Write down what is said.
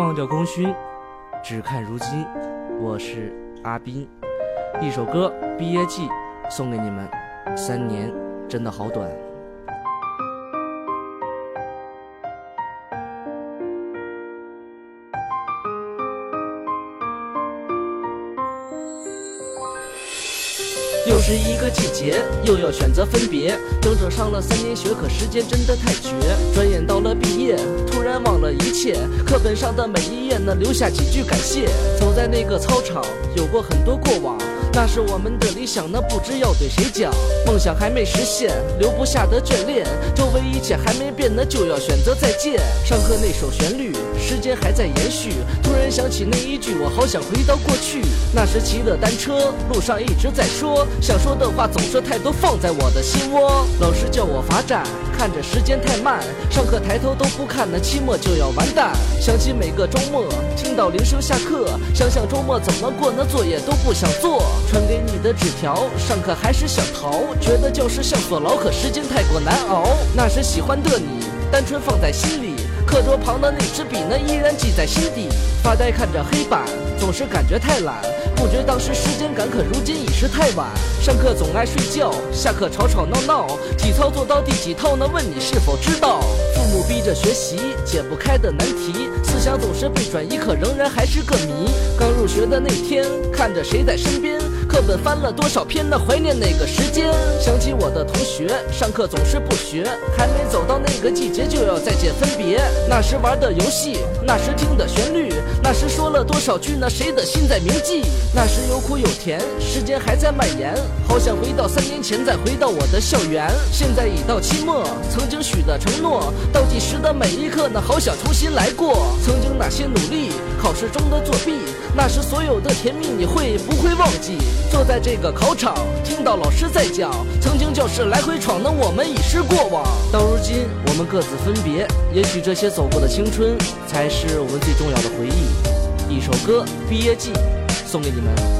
忘掉功勋，只看如今。我是阿斌，一首歌《毕业季》送给你们。三年真的好短。又是一个季节，又要选择分别。整整上了三年学，可时间真的太绝。转眼到了，一切。课本上的每一页呢，留下几句感谢。走在那个操场，有过很多过往。那是我们的理想，那不知要对谁讲。梦想还没实现，留不下的眷恋。周围一切还没变，那就要选择再见。上课那首旋律，时间还在延续。突然想起那一句，我好想回到过去。那时骑的单车，路上一直在说，想说的话总是太多，放在我的心窝。老师叫我罚站，看着时间太慢，上课抬头都不看，那期末就要完完蛋。想起每个周末，听到铃声下课，想想周末怎么过，那作业都不想做。传给你的纸条，上课还是想逃，觉得教室像坐牢，可时间太过难熬。那时喜欢的你，单纯放在心里，课桌旁的那支笔呢，依然记在心底。发呆看着黑板，总是感觉太懒，不觉当时时间赶，可如今已是太晚。上课总爱睡觉，下课吵吵闹闹，体操做到第几套呢？问你是否知道？父母逼着学习，解不开的难题，思想总是被转移，可仍然还是个谜。刚入学的那天，看着谁在身边？课本翻了多少篇呢？怀念那个时间，想起我的同学，上课总是不学，还没走到那个季节就要再见分别。那时玩的游戏，那时听的旋律，那时说了多少句呢？谁的心在铭记？那时有苦有甜，时间还在蔓延，好想回到三年前，再回到我的校园。现在已到期末，曾经许的承诺，倒计时的每一刻呢，好想重新来过。曾经那些努力，考试中的作弊，那时所有的甜蜜，你会不会忘记？坐在这个考场，听到老师在讲，曾经教室来回闯的我们已是过往。到如今，我们各自分别，也许这些走过的青春，才是我们最重要的回忆。一首歌《毕业季》，送给你们。